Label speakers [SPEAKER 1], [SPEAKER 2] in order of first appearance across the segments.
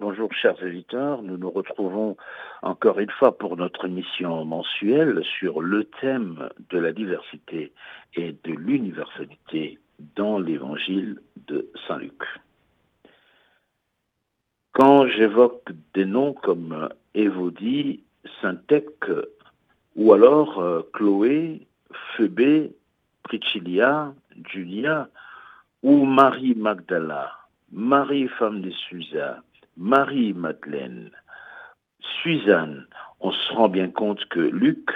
[SPEAKER 1] Bonjour chers éditeurs, nous nous retrouvons encore une fois pour notre émission mensuelle sur le thème de la diversité et de l'universalité dans l'évangile de Saint Luc. Quand j'évoque des noms comme Évodie, Saint-Ec ou alors euh, Chloé, Phébé, Priscilla, Julia ou Marie Magdala, Marie femme de Susa, Marie-Madeleine, Suzanne, on se rend bien compte que Luc,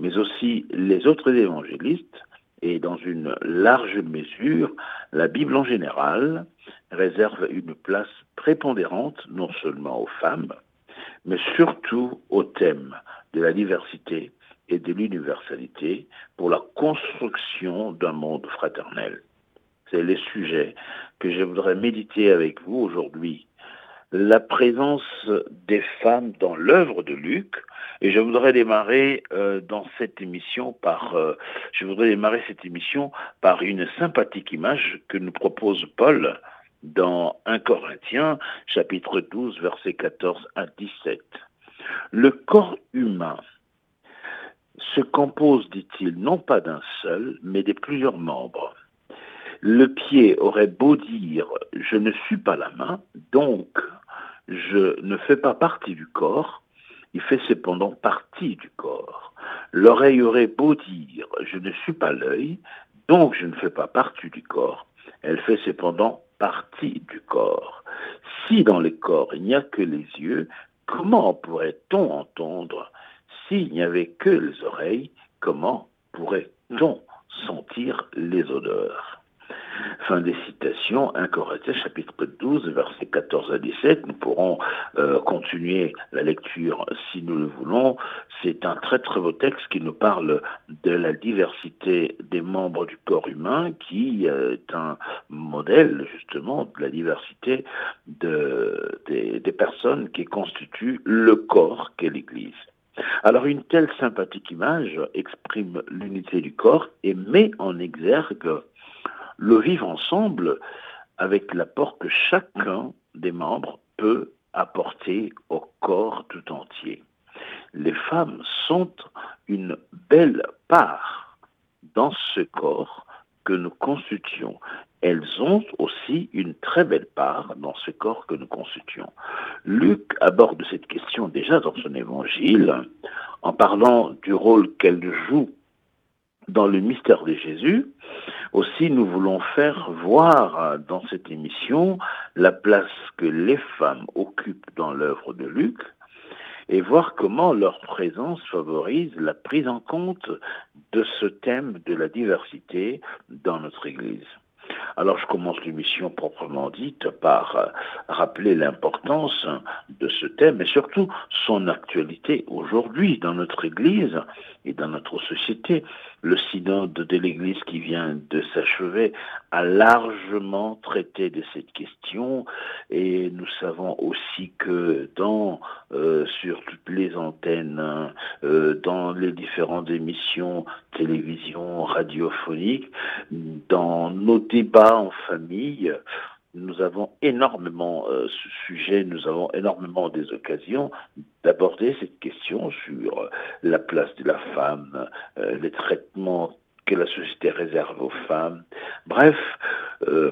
[SPEAKER 1] mais aussi les autres évangélistes, et dans une large mesure, la Bible en général, réserve une place prépondérante non seulement aux femmes, mais surtout au thème de la diversité et de l'universalité pour la construction d'un monde fraternel. C'est les sujets que je voudrais méditer avec vous aujourd'hui la présence des femmes dans l'œuvre de Luc. Et je voudrais démarrer euh, dans cette émission par, euh, cette émission par une sympathique image que nous propose Paul dans 1 Corinthiens, chapitre 12, versets 14 à 17. Le corps humain se compose, dit-il, non pas d'un seul, mais de plusieurs membres. Le pied aurait beau dire je ne suis pas la main, donc je ne fais pas partie du corps, il fait cependant partie du corps. L'oreille aurait beau dire je ne suis pas l'œil, donc je ne fais pas partie du corps, elle fait cependant partie du corps. Si dans le corps il n'y a que les yeux, comment pourrait-on entendre? S'il n'y avait que les oreilles, comment pourrait-on sentir les odeurs? Fin des citations, 1 Corinthiens chapitre 12, versets 14 à 17. Nous pourrons euh, continuer la lecture si nous le voulons. C'est un très très beau texte qui nous parle de la diversité des membres du corps humain, qui est un modèle justement de la diversité de, des, des personnes qui constituent le corps qu'est l'Église. Alors une telle sympathique image exprime l'unité du corps et met en exergue le vivre ensemble avec l'apport que chacun des membres peut apporter au corps tout entier. Les femmes sont une belle part dans ce corps que nous constituons. Elles ont aussi une très belle part dans ce corps que nous constituons. Luc aborde cette question déjà dans son évangile en parlant du rôle qu'elles jouent dans le mystère de Jésus. Aussi, nous voulons faire voir dans cette émission la place que les femmes occupent dans l'œuvre de Luc et voir comment leur présence favorise la prise en compte de ce thème de la diversité dans notre Église. Alors je commence l'émission proprement dite par euh, rappeler l'importance de ce thème et surtout son actualité aujourd'hui dans notre Église et dans notre société. Le synode de l'Église qui vient de s'achever a largement traité de cette question et nous savons aussi que dans euh, sur toutes les antennes, euh, dans les différentes émissions télévision, radiophoniques, dans nos débats en famille, nous avons énormément euh, ce sujet, nous avons énormément des occasions d'aborder cette question sur euh, la place de la femme, euh, les traitements que la société réserve aux femmes. Bref,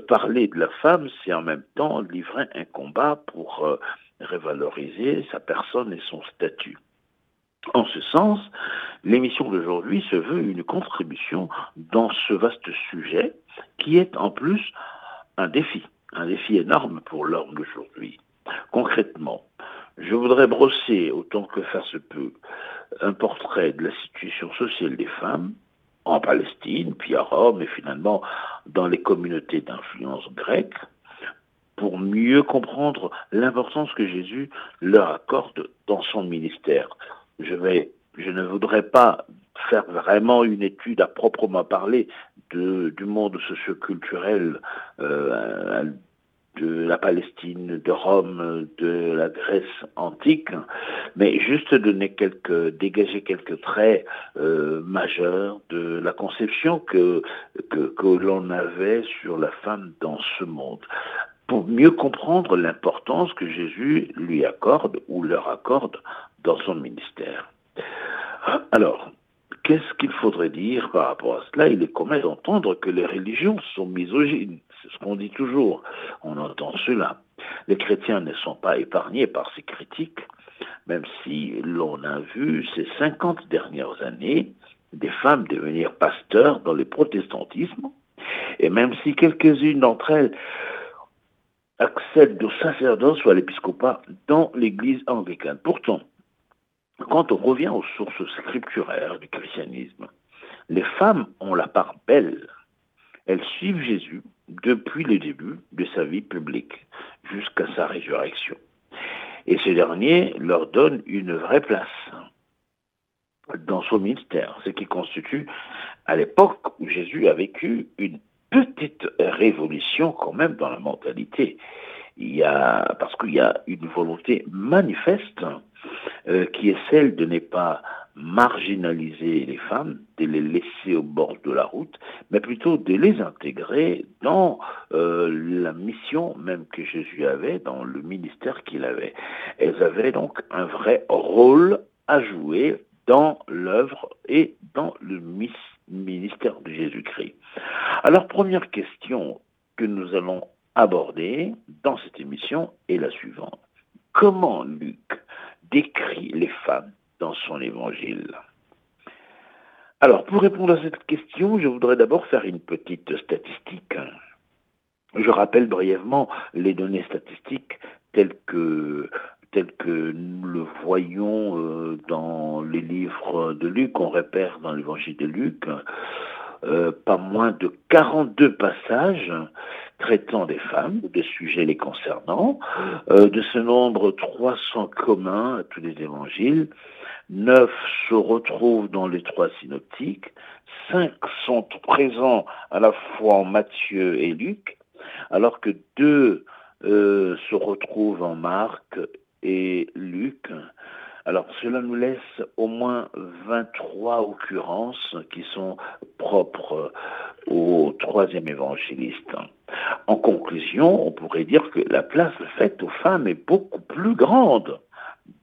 [SPEAKER 1] parler de la femme, c'est en même temps livrer un combat pour revaloriser sa personne et son statut. En ce sens, l'émission d'aujourd'hui se veut une contribution dans ce vaste sujet qui est en plus un défi un défi énorme pour l'homme d'aujourd'hui. Concrètement, je voudrais brosser, autant que faire se peut, un portrait de la situation sociale des femmes en Palestine, puis à Rome et finalement dans les communautés d'influence grecque, pour mieux comprendre l'importance que Jésus leur accorde dans son ministère. Je, ne voudrais pas faire vraiment une étude à proprement parler du monde socioculturel euh, de la Palestine, de Rome, de la Grèce antique, mais juste donner dégager quelques traits euh, majeurs de la conception que l'on avait sur la femme dans ce monde. pour mieux comprendre l'importance que Jésus lui accorde ou leur accorde dans son ministère. Alors, qu'est-ce qu'il faudrait dire par rapport à cela? Il est commun d'entendre que les religions sont misogynes. C'est ce qu'on dit toujours. On entend cela. Les chrétiens ne sont pas épargnés par ces critiques, même si l'on a vu ces 50 dernières années des femmes devenir pasteurs dans le protestantisme, et même si quelques-unes d'entre elles accèdent au sacerdoce ou à l'épiscopat dans l'Église anglicane. Pourtant, quand on revient aux sources scripturaires du christianisme, les femmes ont la part belle. Elles suivent Jésus depuis le début de sa vie publique jusqu'à sa résurrection. Et ce dernier leur donne une vraie place dans son ministère, ce qui constitue, à l'époque où Jésus a vécu, une petite révolution quand même dans la mentalité. Il y a, parce qu'il y a une volonté manifeste euh, qui est celle de ne pas marginaliser les femmes, de les laisser au bord de la route, mais plutôt de les intégrer dans euh, la mission même que Jésus avait, dans le ministère qu'il avait. Elles avaient donc un vrai rôle à jouer dans l'œuvre et dans le ministère de Jésus-Christ. Alors, première question que nous allons aborder dans cette émission est la suivante. Comment Luc décrit les femmes dans son évangile Alors, pour répondre à cette question, je voudrais d'abord faire une petite statistique. Je rappelle brièvement les données statistiques telles que nous le voyons euh, dans les livres de Luc, on repère dans l'évangile de Luc, euh, pas moins de 42 passages traitant des femmes, des sujets les concernant. Euh, de ce nombre, trois sont communs à tous les évangiles, neuf se retrouvent dans les trois synoptiques, cinq sont présents à la fois en Matthieu et Luc, alors que deux se retrouvent en Marc et Luc. Alors cela nous laisse au moins 23 occurrences qui sont propres au troisième évangéliste. En conclusion, on pourrait dire que la place faite aux femmes est beaucoup plus grande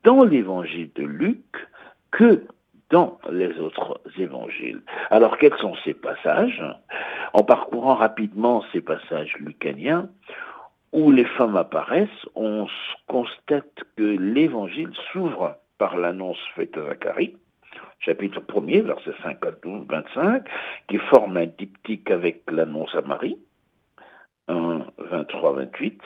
[SPEAKER 1] dans l'évangile de Luc que dans les autres évangiles. Alors quels sont ces passages? En parcourant rapidement ces passages lucaniens, où les femmes apparaissent, on constate que l'évangile s'ouvre par l'annonce faite à Zacharie, chapitre 1er, verset 5 à 12, 25, qui forme un diptyque avec l'annonce à Marie, 1, 23, 28,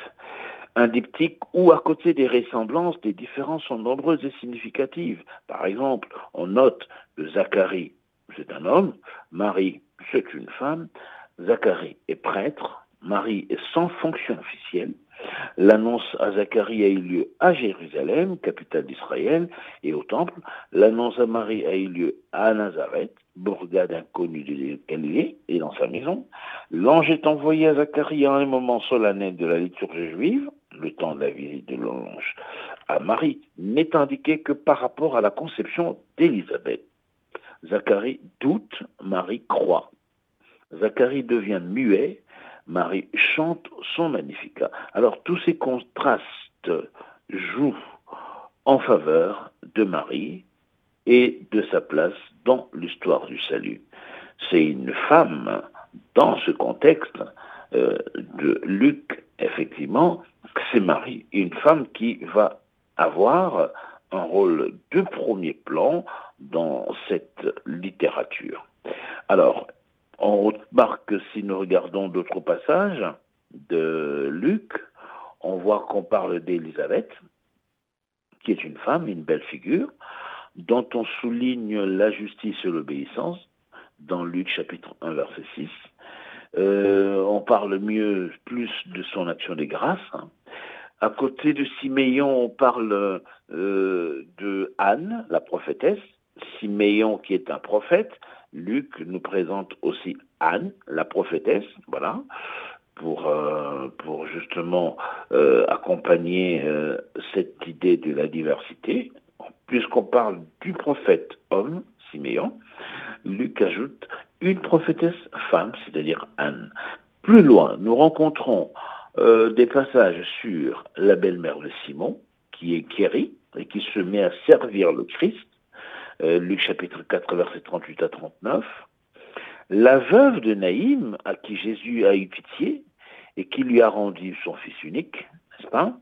[SPEAKER 1] un diptyque où, à côté des ressemblances, des différences sont nombreuses et significatives. Par exemple, on note que Zacharie, c'est un homme, Marie, c'est une femme, Zacharie est prêtre, Marie est sans fonction officielle. L'annonce à Zacharie a eu lieu à Jérusalem, capitale d'Israël, et au temple. L'annonce à Marie a eu lieu à Nazareth, bourgade inconnue de Galilée, et dans sa maison. L'ange est envoyé à Zacharie à un moment solennel de la liturgie juive, le temps de la visite de l'ange à Marie, n'est indiqué que par rapport à la conception d'Élisabeth. Zacharie doute, Marie croit. Zacharie devient muet, Marie chante son Magnificat. Alors tous ces contrastes jouent en faveur de Marie et de sa place dans l'histoire du salut. C'est une femme, dans ce contexte euh, de Luc, effectivement, c'est Marie, une femme qui va avoir un rôle de premier plan dans cette littérature. Alors, on remarque que si nous regardons d'autres passages de Luc, on voit qu'on parle d'Élisabeth, qui est une femme, une belle figure, dont on souligne la justice et l'obéissance, dans Luc chapitre 1 verset 6. Euh, on parle mieux, plus de son action des grâces. À côté de Siméon, on parle euh, de Anne, la prophétesse. Siméon qui est un prophète, Luc nous présente aussi Anne, la prophétesse, voilà, pour, euh, justement euh, accompagner euh, cette idée de la diversité. Puisqu'on parle du prophète homme, Siméon, Luc ajoute une prophétesse femme, c'est-à-dire Anne. Plus loin, nous rencontrons des passages sur la belle-mère de Simon, qui est guérie et qui se met à servir le Christ, euh, Luc chapitre 4, versets 38 à 39. La veuve de Naïm, à qui Jésus a eu pitié et qui lui a rendu son fils unique, n'est-ce pas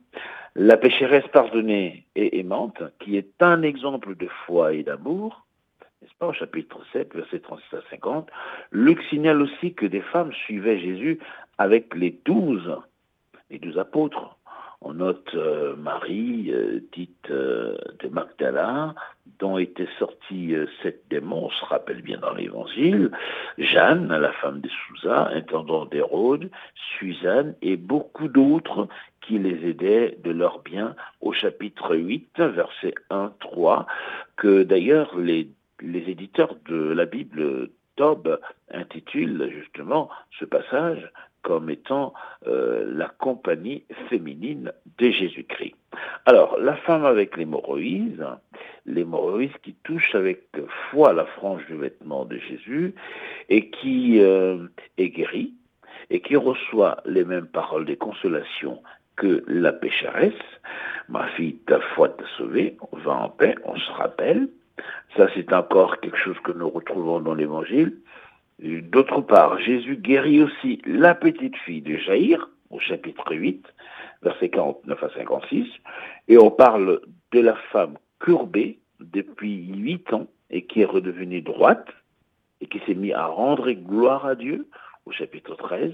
[SPEAKER 1] La pécheresse pardonnée et aimante, qui est un exemple de foi et d'amour, n'est-ce pas, au chapitre 7, versets 36 à 50. Luc signale aussi que des femmes suivaient Jésus avec les douze, les douze apôtres. On note euh, Marie, euh, dite euh, de Magdala, dont étaient sortis sept démons, on se rappelle bien dans l'Évangile, Jeanne, la femme de Souza, intendant d'Hérode, Suzanne et beaucoup d'autres qui les aidaient de leurs biens au chapitre 8, verset 1-3, que d'ailleurs les, les éditeurs de la Bible Tob intitulent justement ce passage comme étant euh, la compagnie féminine de Jésus-Christ. Alors, la femme avec l'hémorroïse, l'hémorroïse qui touche avec foi la frange du vêtement de Jésus et qui euh, est guérie et qui reçoit les mêmes paroles de consolation que la pécheresse. Ma fille, ta foi t'a sauvée, on va en paix, on se rappelle. Ça, c'est encore quelque chose que nous retrouvons dans l'Évangile. D'autre part, Jésus guérit aussi la petite fille de Jaïr, au chapitre 8, versets 49 à 56, et on parle de la femme courbée depuis huit ans et qui est redevenue droite et qui s'est mise à rendre gloire à Dieu, au chapitre 13.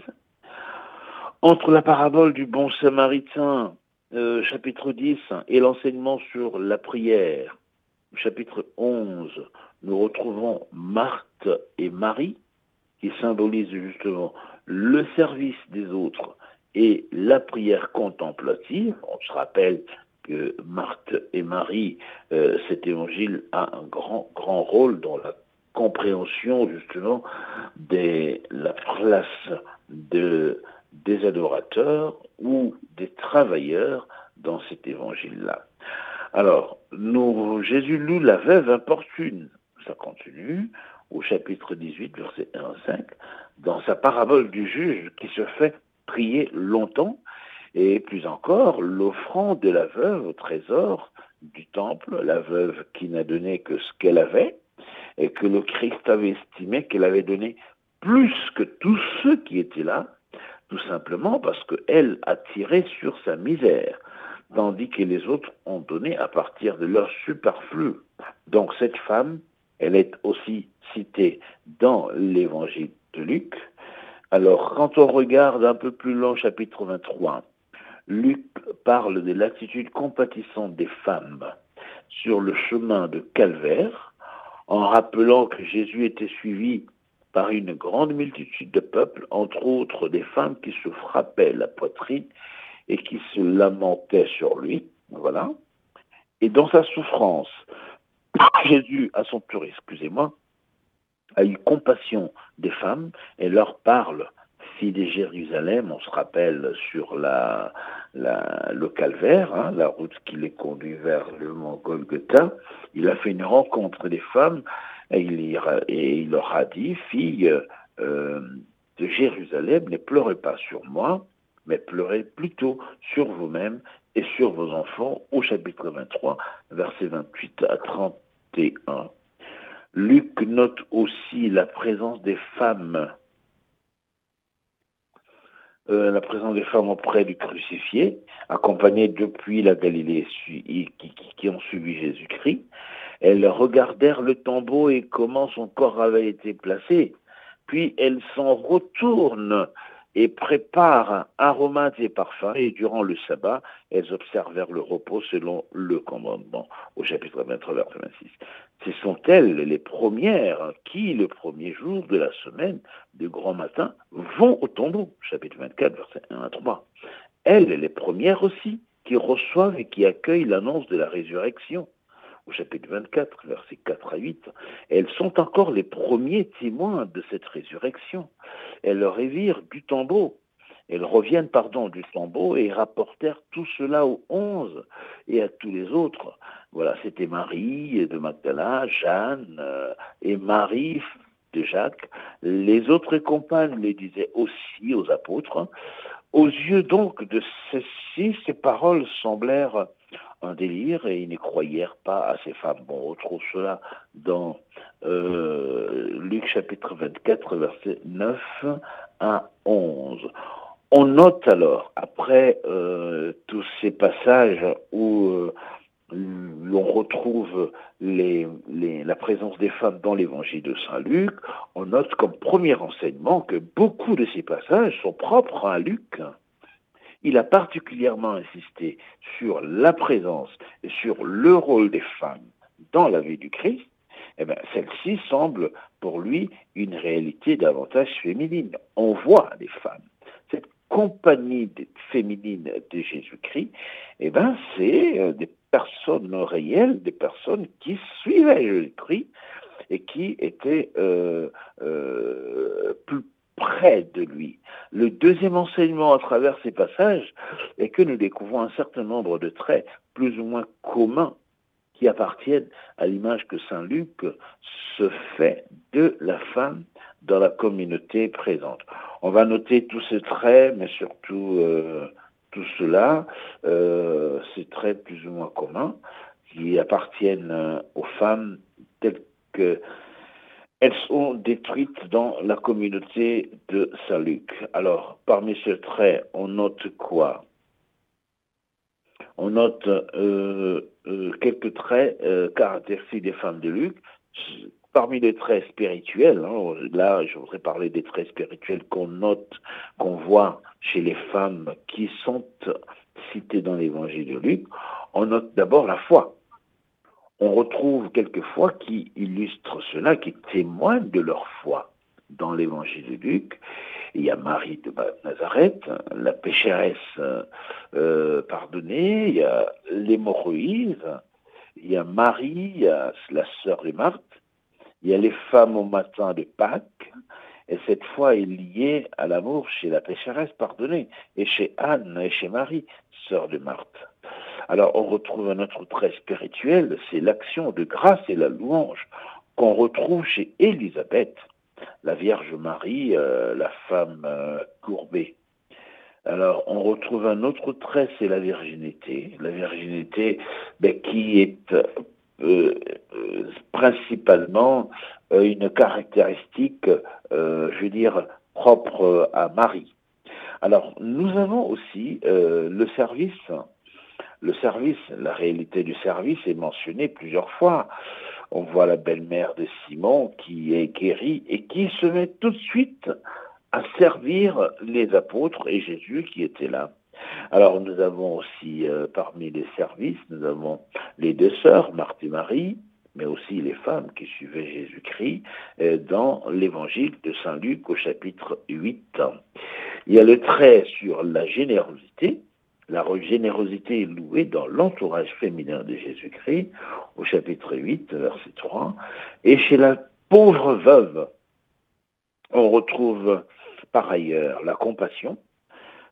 [SPEAKER 1] Entre la parabole du bon samaritain, euh, chapitre 10, et l'enseignement sur la prière, chapitre 11, nous retrouvons Marthe et Marie, qui symbolise justement le service des autres et la prière contemplative. On se rappelle que Marthe et Marie, euh, cet évangile a un grand, grand rôle dans la compréhension justement de la place de, des adorateurs ou des travailleurs dans cet évangile-là. Alors, nous, Jésus loue la veuve importune. Ça continue au chapitre 18, verset 1 à 5, dans sa parabole du juge qui se fait prier longtemps, et plus encore, l'offrande de la veuve au trésor du temple, la veuve qui n'a donné que ce qu'elle avait, et que le Christ avait estimé qu'elle avait donné plus que tous ceux qui étaient là, tout simplement parce qu'elle a tiré sur sa misère, tandis que les autres ont donné à partir de leur superflu. Donc cette femme, elle est aussi citée dans l'évangile de Luc. Alors, quand on regarde un peu plus long, chapitre 23, Luc parle de l'attitude compatissante des femmes sur le chemin de Calvaire, en rappelant que Jésus était suivi par une grande multitude de peuples, entre autres des femmes qui se frappaient la poitrine et qui se lamentaient sur lui. Voilà. Et dans sa souffrance, Jésus, à son tour, excusez-moi, a eu compassion des femmes et leur parle, fille de Jérusalem, on se rappelle sur la, le calvaire, hein, la route qui les conduit vers le mont Golgotha, il a fait une rencontre des femmes et il, et il leur a dit, fille euh, de Jérusalem, ne pleurez pas sur moi, mais pleurez plutôt sur vous-même et sur vos enfants au chapitre 23, versets 28 à 31. Luc note aussi la présence des femmes, euh, la présence des femmes auprès du crucifié, accompagnées depuis la Galilée qui, qui ont suivi Jésus-Christ. Elles regardèrent le tombeau et comment son corps avait été placé, puis elles s'en retournent et préparent aromates et parfums, et durant le sabbat, elles observèrent le repos selon le commandement, au chapitre 23, verset 26. Ce sont elles les premières qui, le premier jour de la semaine, du grand matin, vont au tombeau, chapitre 24, verset 1 à 3. Elles, les premières aussi, qui reçoivent et qui accueillent l'annonce de la résurrection, chapitre 24, versets 4 à 8, elles sont encore les premiers témoins de cette résurrection. Elles revirent du tombeau. Elles reviennent, pardon, du tombeau et rapportèrent tout cela aux onze et à tous les autres. Voilà, c'était Marie de Magdala, Jeanne euh, et Marie de Jacques. Les autres compagnes les disaient aussi aux apôtres. Aux yeux donc de ceux-ci, ces paroles semblèrent un délire et ils ne croyèrent pas à ces femmes. Bon, on retrouve cela dans euh, Luc chapitre 24, verset 9 à 11. On note alors, après euh, tous ces passages où euh, l'on retrouve la présence des femmes dans l'évangile de Saint Luc, on note comme premier enseignement que beaucoup de ces passages sont propres à Luc. Il a particulièrement insisté sur la présence et sur le rôle des femmes dans la vie du Christ. Eh bien, celle-ci semble pour lui une réalité davantage féminine. On voit les femmes. Cette compagnie féminine de Jésus-Christ, eh ben, c'est euh, des personnes réelles, des personnes qui suivaient Jésus-Christ et qui étaient euh, euh, plus près de lui. Le deuxième enseignement à travers ces passages est que nous découvrons un certain nombre de traits plus ou moins communs qui appartiennent à l'image que Saint Luc se fait de la femme dans la communauté présente. On va noter tous ces traits, mais surtout euh, tout cela, euh, ces traits plus ou moins communs qui appartiennent euh, aux femmes telles que elles sont détruites dans la communauté de Saint-Luc. Alors, parmi ces traits, on note quoi? On note euh, euh, quelques traits euh, caractéristiques des femmes de Luc. Parmi les traits spirituels, hein, là je voudrais parler des traits spirituels qu'on note, qu'on voit chez les femmes qui sont citées dans l'évangile de Luc, on note d'abord la foi on retrouve quelquefois qui illustrent cela, qui témoignent de leur foi. Dans l'évangile de Luc, il y a Marie de Nazareth, la pécheresse euh, pardonnée, il y a l'hémorroïse, il y a Marie, il y la sœur de Marthe, il y a les femmes au matin de Pâques, et cette foi est liée à l'amour chez la pécheresse pardonnée, et chez Anne et chez Marie, sœur de Marthe. Alors on retrouve un autre trait spirituel, c'est l'action de grâce et la louange qu'on retrouve chez Élisabeth, la Vierge Marie, euh, la femme euh, courbée. Alors, on retrouve un autre trait, c'est la virginité. La virginité ben, qui est euh, principalement une caractéristique, je veux dire, propre à Marie. Alors, nous avons aussi le service le service, la réalité du service est mentionnée plusieurs fois. On voit la belle-mère de Simon qui est guérie et qui se met tout de suite à servir les apôtres et Jésus qui était là. Alors nous avons aussi euh, parmi les services, nous avons les deux sœurs, Marthe et Marie, mais aussi les femmes qui suivaient Jésus-Christ euh, dans l'évangile de Saint Luc au chapitre 8. Il y a le trait sur la générosité, la générosité est louée dans l'entourage féminin de Jésus-Christ, au chapitre 8, verset 3. Et chez la pauvre veuve, on retrouve par ailleurs la compassion,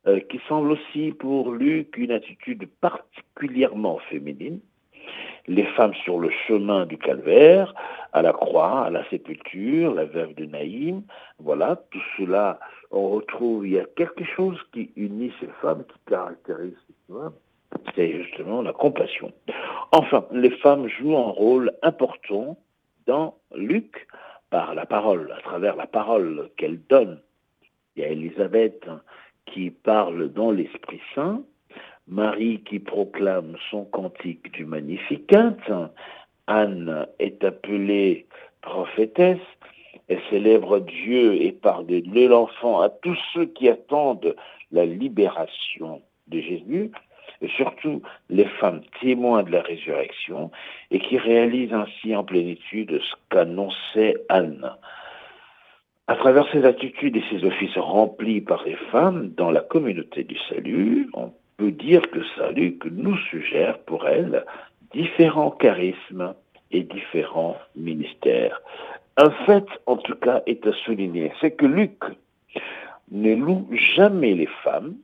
[SPEAKER 1] euh, qui semble aussi pour Luc une attitude particulièrement féminine. Les femmes sur le chemin du calvaire, à la croix, à la sépulture, la veuve de Naïm, voilà, tout cela on retrouve, il y a quelque chose qui unit ces femmes, qui caractérise ces femmes, c'est justement la compassion. Enfin, les femmes jouent un rôle important dans Luc par la parole, à travers la parole qu'elles donnent. Il y a Élisabeth qui parle dans l'Esprit Saint, Marie qui proclame son cantique du Magnificat, Anne est appelée prophétesse, elle célèbre Dieu et pardonne l'enfant à tous ceux qui attendent la libération de Jésus, et surtout les femmes témoins de la résurrection, et qui réalisent ainsi en plénitude ce qu'annonçait Anne. À travers ces attitudes et ces offices remplis par les femmes dans la communauté du salut, on peut dire que salut que nous suggère pour elles différents charismes et différents ministères. Un fait, en tout cas, est à souligner, c'est que Luc ne loue jamais les femmes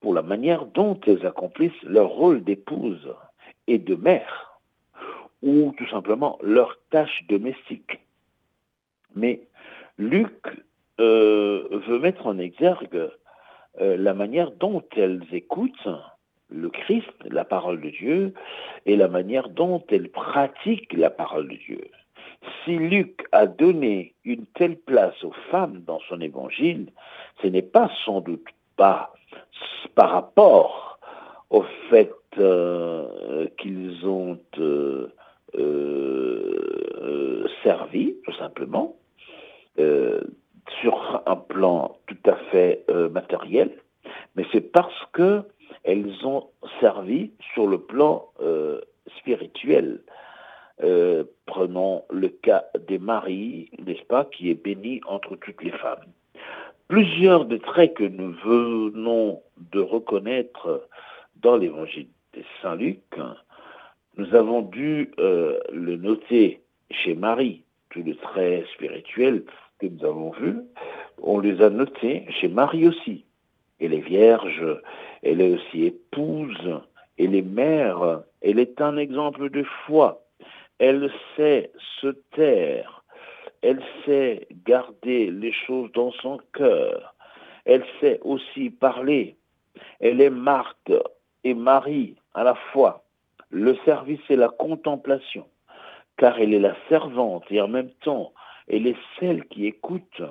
[SPEAKER 1] pour la manière dont elles accomplissent leur rôle d'épouse et de mère, ou tout simplement leur tâche domestique. Mais Luc euh, veut mettre en exergue euh, la manière dont elles écoutent le Christ, la parole de Dieu, et la manière dont elles pratiquent la parole de Dieu. Si Luc a donné une telle place aux femmes dans son évangile, ce n'est pas sans doute pas par rapport au fait euh, qu'ils ont euh, euh, servi, tout simplement, sur un plan tout à fait matériel, mais c'est parce que elles ont servi sur le plan spirituel. Prenons le cas des maris, n'est-ce pas, qui est béni entre toutes les femmes. Plusieurs des traits que nous venons de reconnaître dans l'évangile de Saint Luc, nous avons dû euh, le noter chez Marie, tous les traits spirituels que nous avons vus, on les a notés chez Marie aussi. Elle est vierge, elle est aussi épouse, elle est mère, elle est un exemple de foi. Elle sait se taire, elle sait garder les choses dans son cœur, elle sait aussi parler, elle est Marthe et Marie à la fois. Le service et la contemplation, car elle est la servante et en même temps, elle est celle qui écoute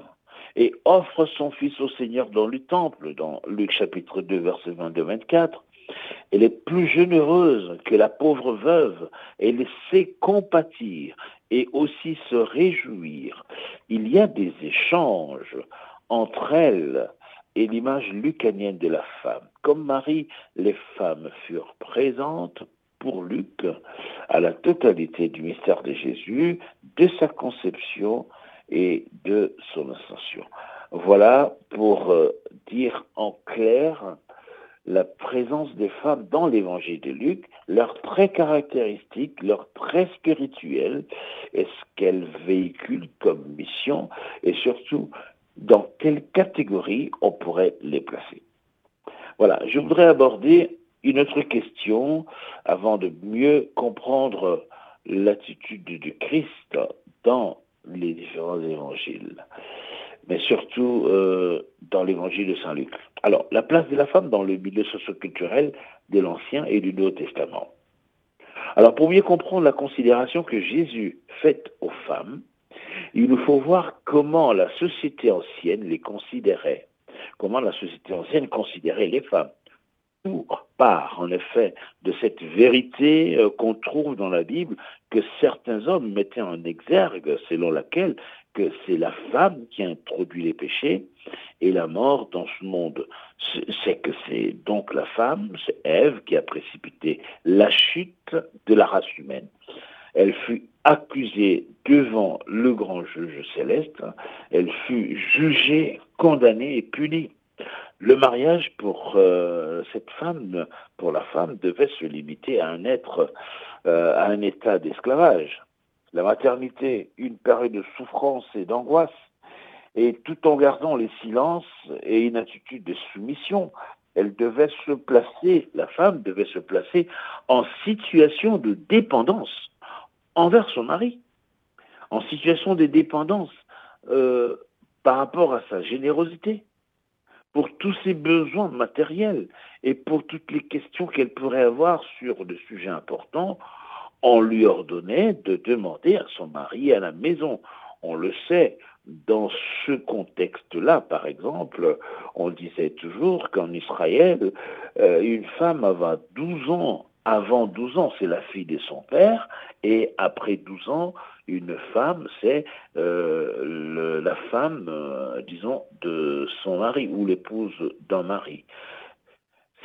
[SPEAKER 1] et offre son Fils au Seigneur dans le temple, dans Luc chapitre 2, verset 22-24. Elle est plus généreuse que la pauvre veuve, elle sait compatir et aussi se réjouir. Il y a des échanges entre elles et l'image lucanienne de la femme. Comme Marie, les femmes furent présentes pour Luc à la totalité du mystère de Jésus, de sa conception et de son ascension. Voilà pour euh, dire en clair la présence des femmes dans l'évangile de Luc, leurs traits caractéristiques, leurs traits spirituels, et ce qu'elles véhiculent comme mission, et surtout dans quelle catégorie on pourrait les placer. Voilà, je voudrais aborder une autre question avant de mieux comprendre l'attitude du Christ dans les différents évangiles, mais surtout euh, dans l'évangile de Saint Luc. Alors, la place de la femme dans le milieu socioculturel de l'Ancien et du Nouveau Testament. Alors, pour mieux comprendre la considération que Jésus fait aux femmes, il nous faut voir comment la société ancienne les considérait, comment la société ancienne considérait les femmes. Tout part, en effet, de cette vérité euh, qu'on trouve dans la Bible que certains hommes mettaient en exergue, selon laquelle que c'est la femme qui introduit les péchés et la mort dans ce monde. C'est que c'est donc la femme, c'est Ève qui a précipité la chute de la race humaine. Elle fut accusée devant le grand juge céleste, elle fut jugée, condamnée et punie. Le mariage pour euh, cette femme, pour la femme, devait se limiter à un être, euh, à un état d'esclavage. La maternité, une période de souffrance et d'angoisse, et tout en gardant les silences et une attitude de soumission, elle devait se placer, la femme devait se placer en situation de dépendance envers son mari, en situation de dépendance euh, par rapport à sa générosité, pour tous ses besoins matériels et pour toutes les questions qu'elle pourrait avoir sur des sujets importants, on lui ordonnait de demander à son mari à la maison. On le sait, dans ce contexte-là, par exemple, on disait toujours qu'en Israël, euh, une femme avait 12 ans avant 12 ans, c'est la fille de son père, et après 12 ans, une femme, c'est euh, la femme, euh, disons, de son mari ou l'épouse d'un mari.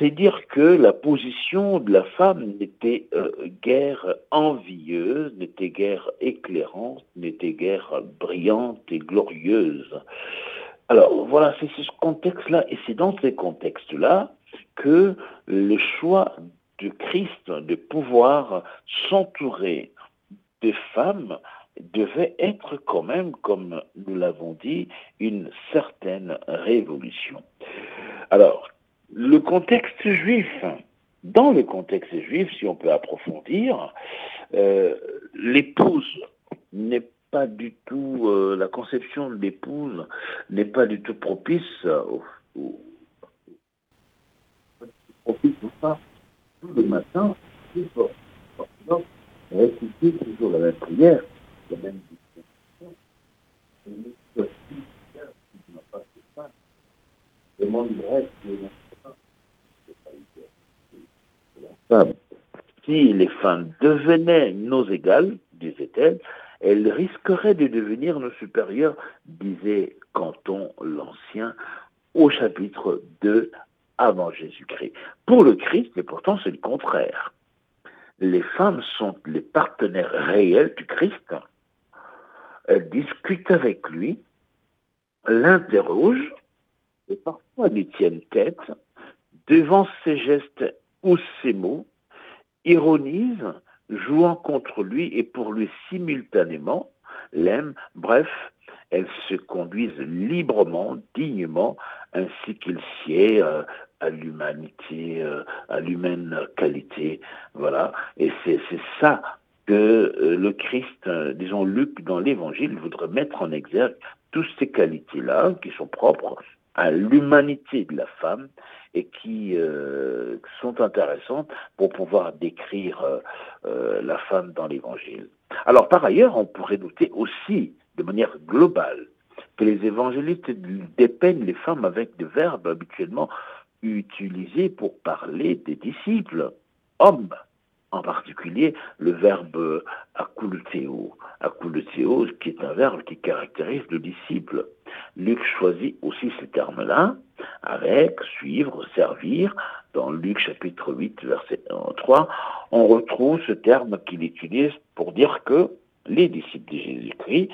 [SPEAKER 1] C'est dire que la position de la femme n'était euh, guère envieuse, n'était guère éclairante, n'était guère brillante et glorieuse. Alors voilà, c'est ce contexte-là, et c'est dans ces contextes-là que le choix du Christ de pouvoir s'entourer de femmes devait être quand même, comme nous l'avons dit, une certaine révolution. Alors, le contexte juif, dans le contexte juif, si on peut approfondir, euh, l'épouse n'est pas du tout, euh, la conception de l'épouse n'est pas du tout propice au, profite pour ça. Tout le matin, fort. Donc, réciter toujours la même prière, la même disposition. Et le si qui n'a pas fait ça, demanderait si les femmes devenaient nos égales, disait-elle, elles risqueraient de devenir nos supérieures, disait Canton l'Ancien au chapitre 2 avant Jésus-Christ. Pour le Christ, et pourtant c'est le contraire. Les femmes sont les partenaires réels du Christ. Elles discutent avec lui, l'interrogent et parfois lui tiennent tête devant ses gestes ou ses mots, ironisent, jouant contre lui et pour lui simultanément, l'aiment, bref, elles se conduisent librement, dignement, ainsi qu'il sied euh, à l'humanité, euh, à l'humaine qualité. Voilà. Et c'est ça que euh, le Christ, disons Luc dans l'Évangile, voudrait mettre en exergue toutes ces qualités-là qui sont propres à l'humanité de la femme et qui sont intéressantes pour pouvoir décrire la femme dans l'Évangile. Alors par ailleurs, on pourrait noter aussi de manière globale, que les évangélistes dépeignent les femmes avec des verbes habituellement utilisés pour parler des disciples, hommes, en particulier le verbe akoulthéo, akoulthéo qui est un verbe qui caractérise le disciple. Luc choisit aussi ce terme-là avec suivre, servir. Dans Luc chapitre 8, verset 3, on retrouve ce terme qu'il utilise pour dire que les disciples de Jésus-Christ,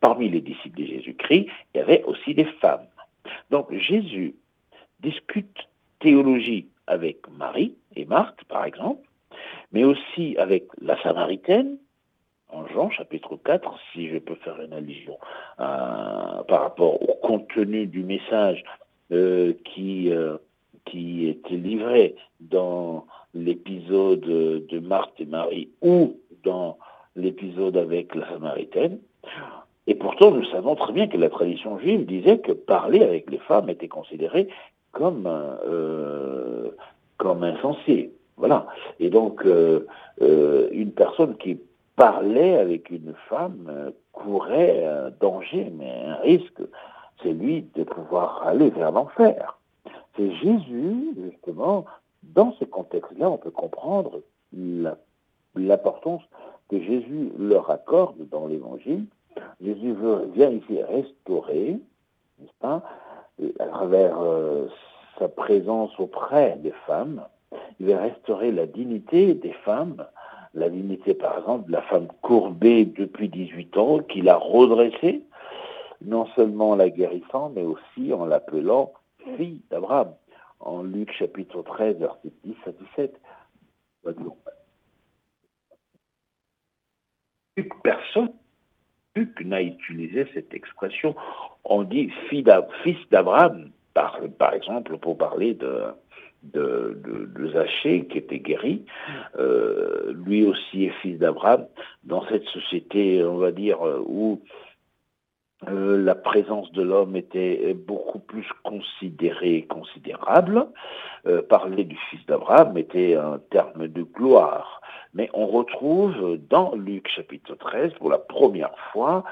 [SPEAKER 1] parmi les disciples de Jésus-Christ, il y avait aussi des femmes. Donc Jésus discute théologie avec Marie et Marthe, par exemple, mais aussi avec la Samaritaine, en Jean chapitre 4, si je peux faire une allusion euh, par rapport au contenu du message euh, qui, euh, était livré dans l'épisode de Marthe et Marie ou dans l'épisode avec la Samaritaine. Et pourtant, nous savons très bien que la tradition juive disait que parler avec les femmes était considéré comme, euh, insensé. Voilà. Et donc, euh, euh, une personne qui parlait avec une femme courait un danger, mais un risque, c'est lui de pouvoir aller vers l'enfer. C'est Jésus, justement, dans ce contexte-là, on peut comprendre l'importance que Jésus leur accorde dans l'Évangile. Jésus veut, vient ici restaurer, n'est-ce pas, à travers euh, sa présence auprès des femmes, il va restaurer la dignité des femmes, la dignité par exemple de la femme courbée depuis 18 ans, qu'il a redressée, non seulement en la guérissant, mais aussi en l'appelant fille d'Abraham. En Luc chapitre 13, verset 10 à 17 personne n'a utilisé cette expression. On dit fils d'Abraham, par, par, exemple, pour parler de, de, de, Zachée qui était guéri. Euh, lui aussi est fils d'Abraham. Dans cette société, on va dire, où euh, la présence de l'homme était beaucoup plus considérée, considérable. Euh, parler du fils d'Abraham était un terme de gloire. Mais on retrouve dans Luc chapitre 13, pour la première fois,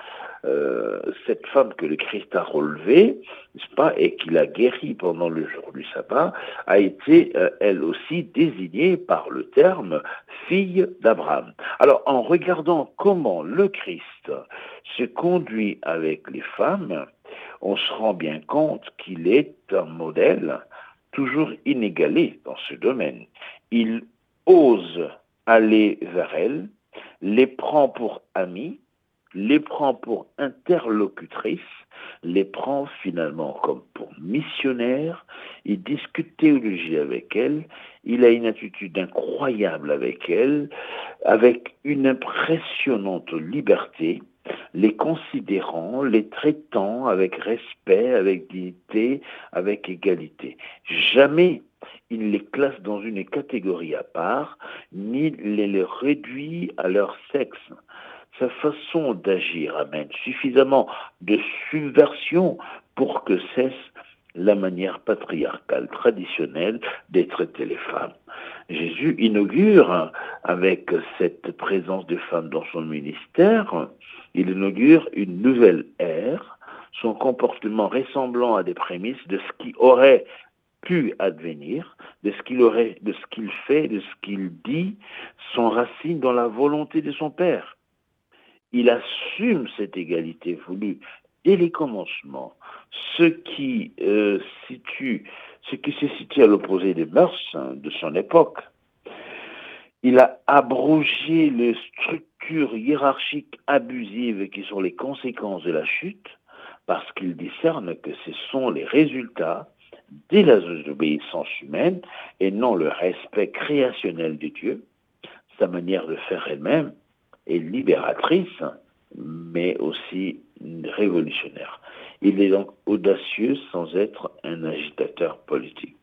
[SPEAKER 1] euh, cette femme que le Christ a relevée, n'est-ce pas, et qu'il a guérie pendant le jour du sabbat, a été euh, elle aussi désignée par le terme fille d'Abraham. Alors, en regardant comment le Christ se conduit avec les femmes, on se rend bien compte qu'il est un modèle toujours inégalé dans ce domaine. Il ose aller vers elles, les prend pour amis, les prend pour interlocutrices, les prend finalement comme pour missionnaires, il discute théologie avec elles, il a une attitude incroyable avec elles, avec une impressionnante liberté, les considérant, les traitant avec respect, avec dignité, avec égalité. Jamais il les classe dans une catégorie à part, ni les réduit à leur sexe. Sa façon d'agir amène suffisamment de subversion pour que cesse la manière patriarcale traditionnelle d'être traiter les femmes. Jésus inaugure, avec cette présence des femmes dans son ministère, il inaugure une nouvelle ère, son comportement ressemblant à des prémices de ce qui aurait pu advenir, de ce qu'il aurait, de ce qu'il fait, de ce qu'il dit, son racine dans la volonté de son Père. Il assume cette égalité voulue dès les commencements, ce qui euh, situe, ce qui se situe à l'opposé des mœurs hein, de son époque. Il a abrogé les structures hiérarchiques abusives qui sont les conséquences de la chute, parce qu'il discerne que ce sont les résultats de la désobéissance humaine et non le respect créationnel de Dieu. Sa manière de faire elle-même est libératrice, mais aussi révolutionnaire. Il est donc audacieux sans être un agitateur politique.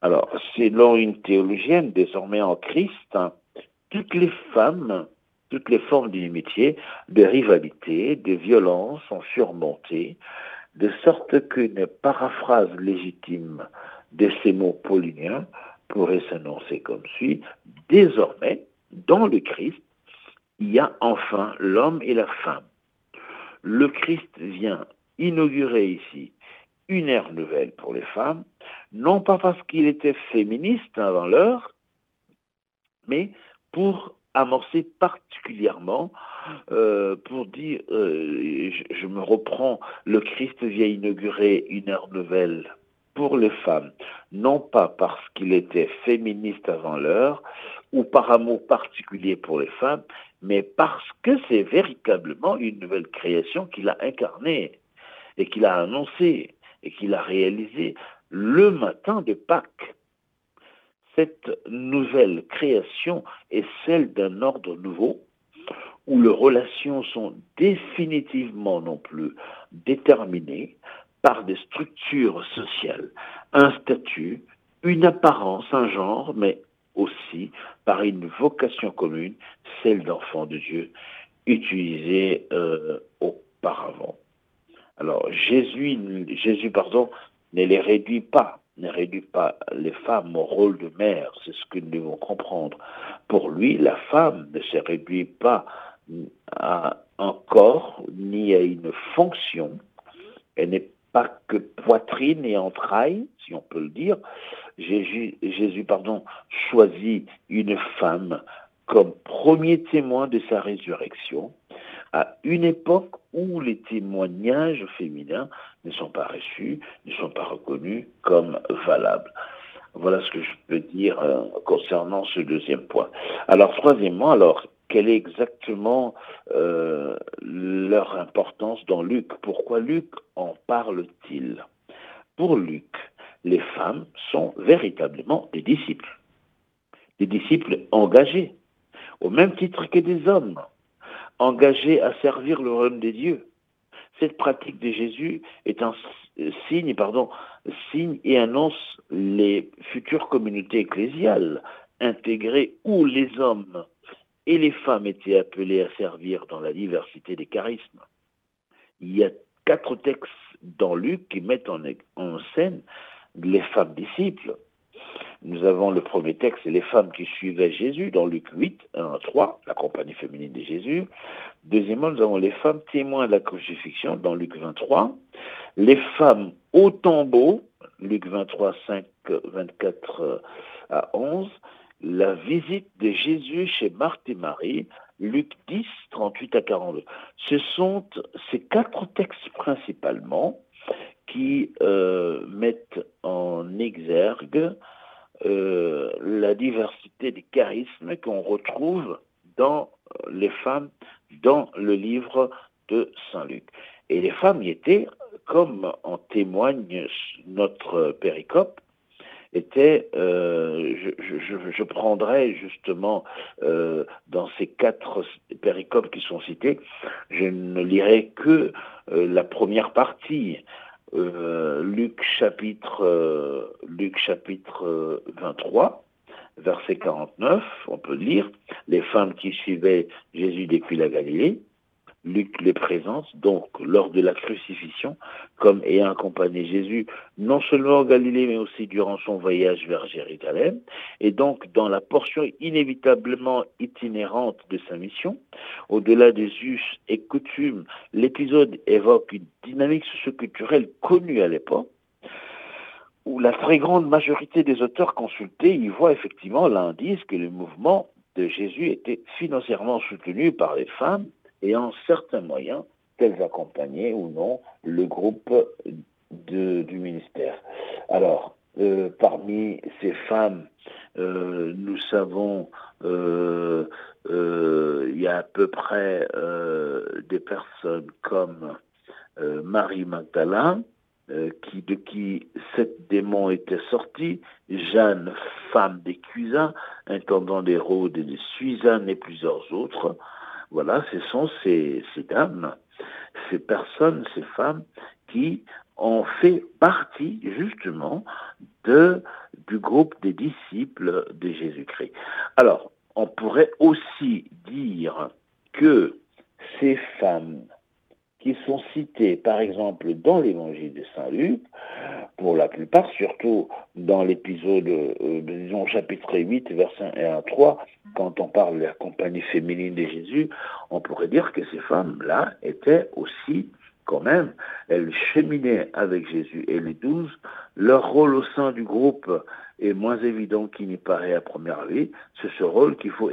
[SPEAKER 1] Alors, selon une théologienne désormais en Christ, toutes les femmes, toutes les formes d'inimitié, de rivalité, de violence sont surmontées, de sorte qu'une paraphrase légitime de ces mots pauliniens pourrait s'annoncer comme suit. Désormais, dans le Christ, il y a enfin l'homme et la femme. Le Christ vient inaugurer ici une ère nouvelle pour les femmes, non pas parce qu'il était féministe avant l'heure, mais pour amorcer particulièrement, euh, pour dire, euh, je, me reprends, le Christ vient inaugurer une ère nouvelle pour les femmes, non pas parce qu'il était féministe avant l'heure, ou par amour particulier pour les femmes, mais parce que c'est véritablement une nouvelle création qu'il a incarnée et qu'il a annoncée et qu'il a réalisée le matin de Pâques cette nouvelle création est celle d'un ordre nouveau où les relations sont définitivement non plus déterminées par des structures sociales, un statut, une apparence, un genre, mais aussi par une vocation commune, celle d'enfant de Dieu, utilisée euh, auparavant. Alors Jésus, Jésus pardon, ne les réduit pas ne réduit pas les femmes au rôle de mère, c'est ce que nous devons comprendre. Pour lui, la femme ne se réduit pas à un corps ni à une fonction. Elle n'est pas que poitrine et entrailles, si on peut le dire. Jésus, Jésus pardon, choisit une femme comme premier témoin de sa résurrection à une époque où les témoignages féminins ne sont pas reçus, ne sont pas reconnus comme valables. Voilà ce que je peux dire euh, concernant ce deuxième point. Alors, troisièmement, alors, quelle est exactement euh, leur importance dans Luc? Pourquoi Luc en parle-t-il? Pour Luc, les femmes sont véritablement des disciples, des disciples engagés, au même titre que des hommes engagés à servir le royaume des dieux. Cette pratique de Jésus est un signe, et annonce les futures communautés ecclésiales intégrées où les hommes et les femmes étaient appelés à servir dans la diversité des charismes. Il y a quatre textes dans Luc qui mettent en, en scène les femmes disciples. Nous avons le premier texte, c'est les femmes qui suivaient Jésus dans Luc 8, 1 à 3, la compagnie féminine de Jésus. Deuxièmement, nous avons les femmes témoins de la crucifixion dans Luc 23. Les femmes au tombeau, Luc 23, 5, 24 à 11. La visite de Jésus chez Marthe et Marie, Luc 10, 38 à 42. Ce sont ces quatre textes principalement qui euh, mettent en exergue euh, la diversité des charismes qu'on retrouve dans euh, les femmes dans le livre de Saint Luc. Et les femmes y étaient, comme en témoigne notre péricope, étaient, euh, je, prendrai justement dans ces quatre péricopes qui sont cités, je ne lirai que la première partie, euh, Luc chapitre, euh, Luc chapitre 23, euh, verset 49, on peut lire, les femmes qui suivaient Jésus depuis la Galilée, Luc les présente donc lors de la crucifixion comme ayant accompagné Jésus non seulement en Galilée mais aussi durant son voyage vers Jérusalem et donc dans la portion inévitablement itinérante de sa mission. Au-delà des us et coutumes, l'épisode évoque une dynamique socioculturelle connue à l'époque où la très grande majorité des auteurs consultés y voient effectivement l'indice que le mouvement de Jésus était financièrement soutenu par les femmes ayant certains moyens qu'elles accompagnaient ou non le groupe du ministère. Alors, euh, parmi ces femmes, euh, nous savons, euh, il y a à peu près des personnes comme Marie Magdalene, qui, de qui sept démons étaient sortis, Jeanne, femme des Cuisins, intendant des Rhodes et des Suzanne et plusieurs autres, voilà, ce sont ces, dames, ces personnes, ces femmes qui ont fait partie justement du groupe des disciples de Jésus-Christ. Alors, on pourrait aussi dire que ces femmes qui sont citées, par exemple, dans l'évangile de Saint Luc, pour la plupart, surtout dans l'épisode, euh, disons, chapitre 8, versets 1 à 3, quand on parle de la compagnie féminine de Jésus, on pourrait dire que ces femmes-là étaient aussi quand même, elles cheminaient avec Jésus et les douze. Leur rôle au sein du groupe est moins évident qu'il n'y paraît à première vue. C'est ce rôle qu'il faut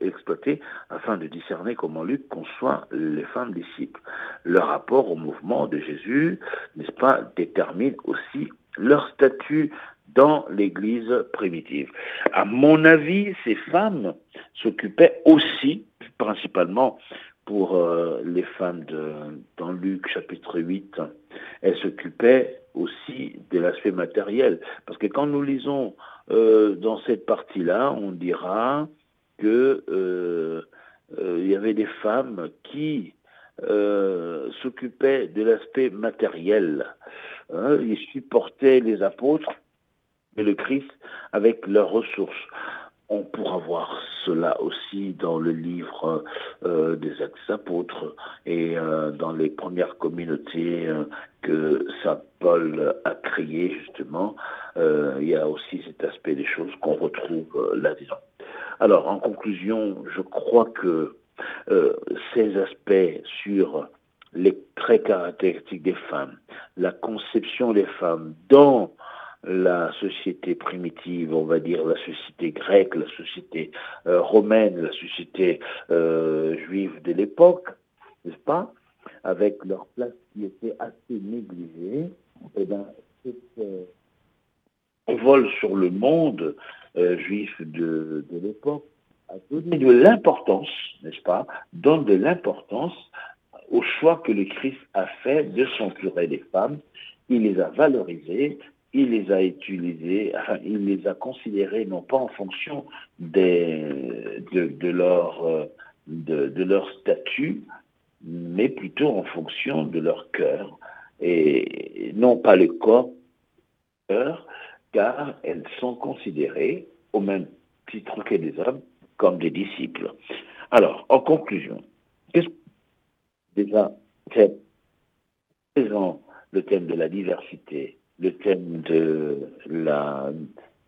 [SPEAKER 1] exploiter afin de discerner comment Luc conçoit les femmes disciples. Leur rapport au mouvement de Jésus, n'est-ce pas, détermine aussi leur statut dans l'Église primitive. À mon avis, ces femmes s'occupaient aussi, principalement pour euh, les femmes de, dans Luc chapitre 8, elles s'occupaient aussi de l'aspect matériel. Parce que quand nous lisons euh, dans cette partie-là, on dira que euh, il y avait des femmes qui s'occupaient de l'aspect matériel. Hein, ils supportaient les apôtres et le Christ avec leurs ressources. On pourra voir cela aussi dans le livre euh, des actes apôtres et euh, dans les premières communautés euh, que Saint Paul a créées justement. il y a aussi cet aspect des choses qu'on retrouve là-dedans. Alors en conclusion, je crois que ces aspects sur les traits caractéristiques des femmes, la conception des femmes dans la société primitive, on va dire la société grecque, la société euh, romaine, la société euh, juive de l'époque, n'est-ce pas, avec leur place qui était assez négligée, et eh bien, cette euh, vol sur le monde juif de, de l'époque a donné de l'importance, n'est-ce pas, donne de l'importance au choix que le Christ a fait de s'entourer des femmes. Il les a valorisées, il les a utilisés, il les a considérés non pas en fonction des, de, leur, euh, de, leur statut, mais plutôt en fonction de leur cœur, et non pas le corps, car elles sont considérées, au même titre que les hommes, comme des disciples. Alors, en conclusion, qu'est-ce déjà présent le thème de la diversité le thème de la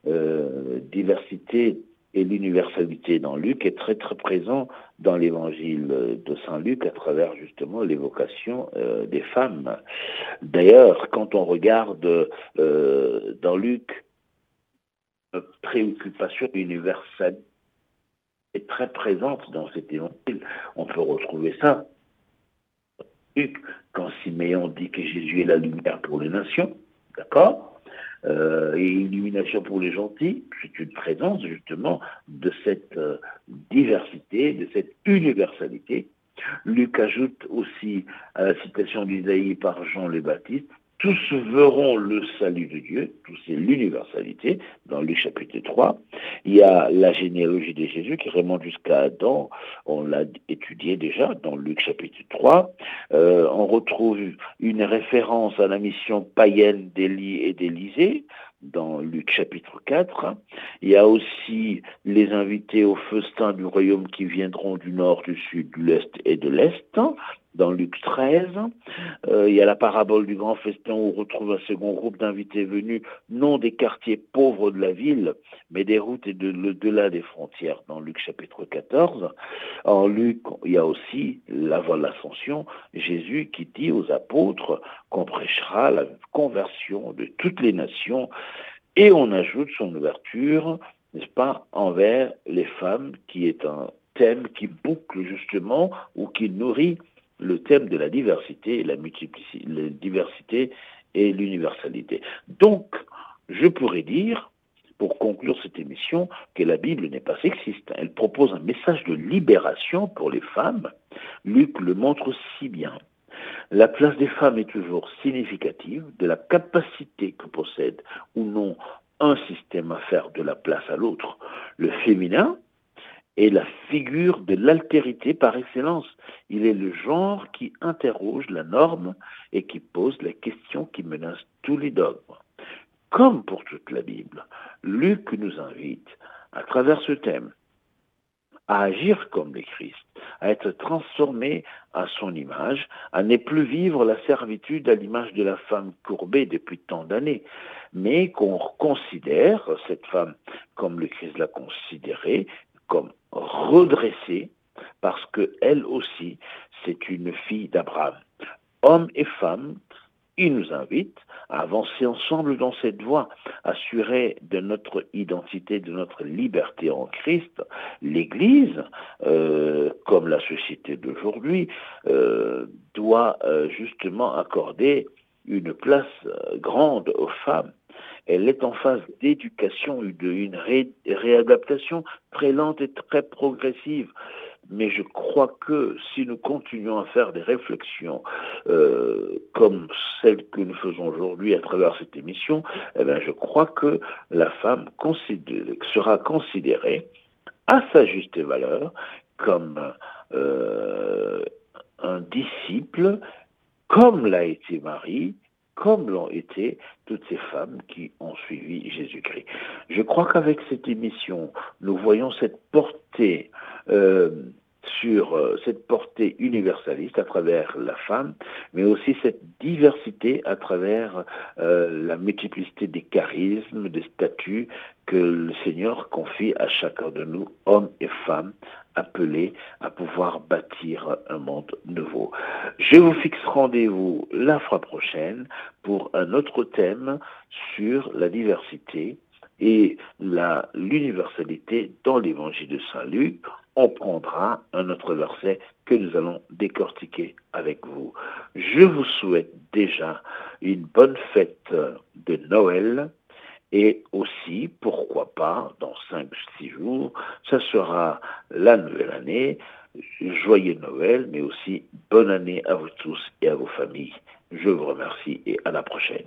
[SPEAKER 1] euh, diversité et l'universalité dans Luc est très très présent dans l'évangile de Saint Luc à travers justement l'évocation euh, des femmes. D'ailleurs, quand on regarde euh, dans Luc, notre préoccupation universelle est très présente dans cet évangile. On peut retrouver ça. Luc, quand Siméon dit que Jésus est la lumière pour les nations, D'accord euh, et illumination pour les gentils, c'est une présence justement de cette euh, diversité, de cette universalité. Luc ajoute aussi à la citation d'Isaïe par Jean le Baptiste, tous verront le salut de Dieu, tout c'est l'universalité, dans Luc chapitre 3. Il y a la généalogie de Jésus qui remonte jusqu'à Adam, on l'a étudié déjà dans Luc chapitre 3. Euh, on retrouve une référence à la mission païenne d'Élie et d'Élisée, dans Luc chapitre 4. Il y a aussi les invités au festin du royaume qui viendront du nord, du sud, de l'est et de l'est dans Luc 13. Euh, il y a la parabole du grand festin où on retrouve un second groupe d'invités venus, non des quartiers pauvres de la ville, mais des routes et de l'au-delà des frontières, dans Luc chapitre 14. En Luc, il y a aussi l'avant l'ascension, Jésus qui dit aux apôtres qu'on prêchera la conversion de toutes les nations, et on ajoute son ouverture, n'est-ce pas, envers les femmes, qui est un thème qui boucle justement ou qui nourrit le thème de la diversité et la multiplicité, la diversité et l'universalité. Donc, je pourrais dire, pour conclure cette émission, que la Bible n'est pas sexiste. Elle propose un message de libération pour les femmes. Luc le montre si bien. La place des femmes est toujours significative de la capacité que possède ou non un système à faire de la place à l'autre. Le féminin, est la figure de l'altérité par excellence. Il est le genre qui interroge la norme et qui pose la question qui menace tous les dogmes. Comme pour toute la Bible, Luc nous invite, à travers ce thème, à agir comme le Christ, à être transformé à son image, à ne plus vivre la servitude à l'image de la femme courbée depuis tant d'années, mais qu'on considère cette femme comme le Christ l'a considérée, comme redressée, parce qu'elle aussi, c'est une fille d'Abraham. Hommes et femmes, il nous invite à avancer ensemble dans cette voie, assurer de notre identité, de notre liberté en Christ. L'Église, euh, comme la société d'aujourd'hui, euh, doit euh, justement accorder une place grande aux femmes elle est en phase d'éducation, d'une réadaptation très lente et très progressive. Mais je crois que si nous continuons à faire des réflexions euh, comme celles que nous faisons aujourd'hui à travers cette émission, eh bien, je crois que la femme sera considérée à sa juste valeur comme euh, un disciple, comme l'a été Marie, comme l'ont été toutes ces femmes qui ont suivi Jésus-Christ. Je crois qu'avec cette émission, nous voyons cette portée euh, sur euh, cette portée universaliste à travers la femme, mais aussi cette diversité à travers euh, la multiplicité des charismes, des statuts que le Seigneur confie à chacun de nous, hommes et femmes, appelés à pouvoir bâtir un monde nouveau. Je vous fixe rendez-vous la fois prochaine pour un autre thème sur la diversité et l'universalité dans l'évangile de Saint Luc. On prendra un autre verset que nous allons décortiquer avec vous. Je vous souhaite déjà une bonne fête de Noël et aussi, pourquoi pas, dans 5-6 jours, ça sera la nouvelle année. Joyeux Noël, mais aussi bonne année à vous tous et à vos familles. Je vous remercie et à la prochaine.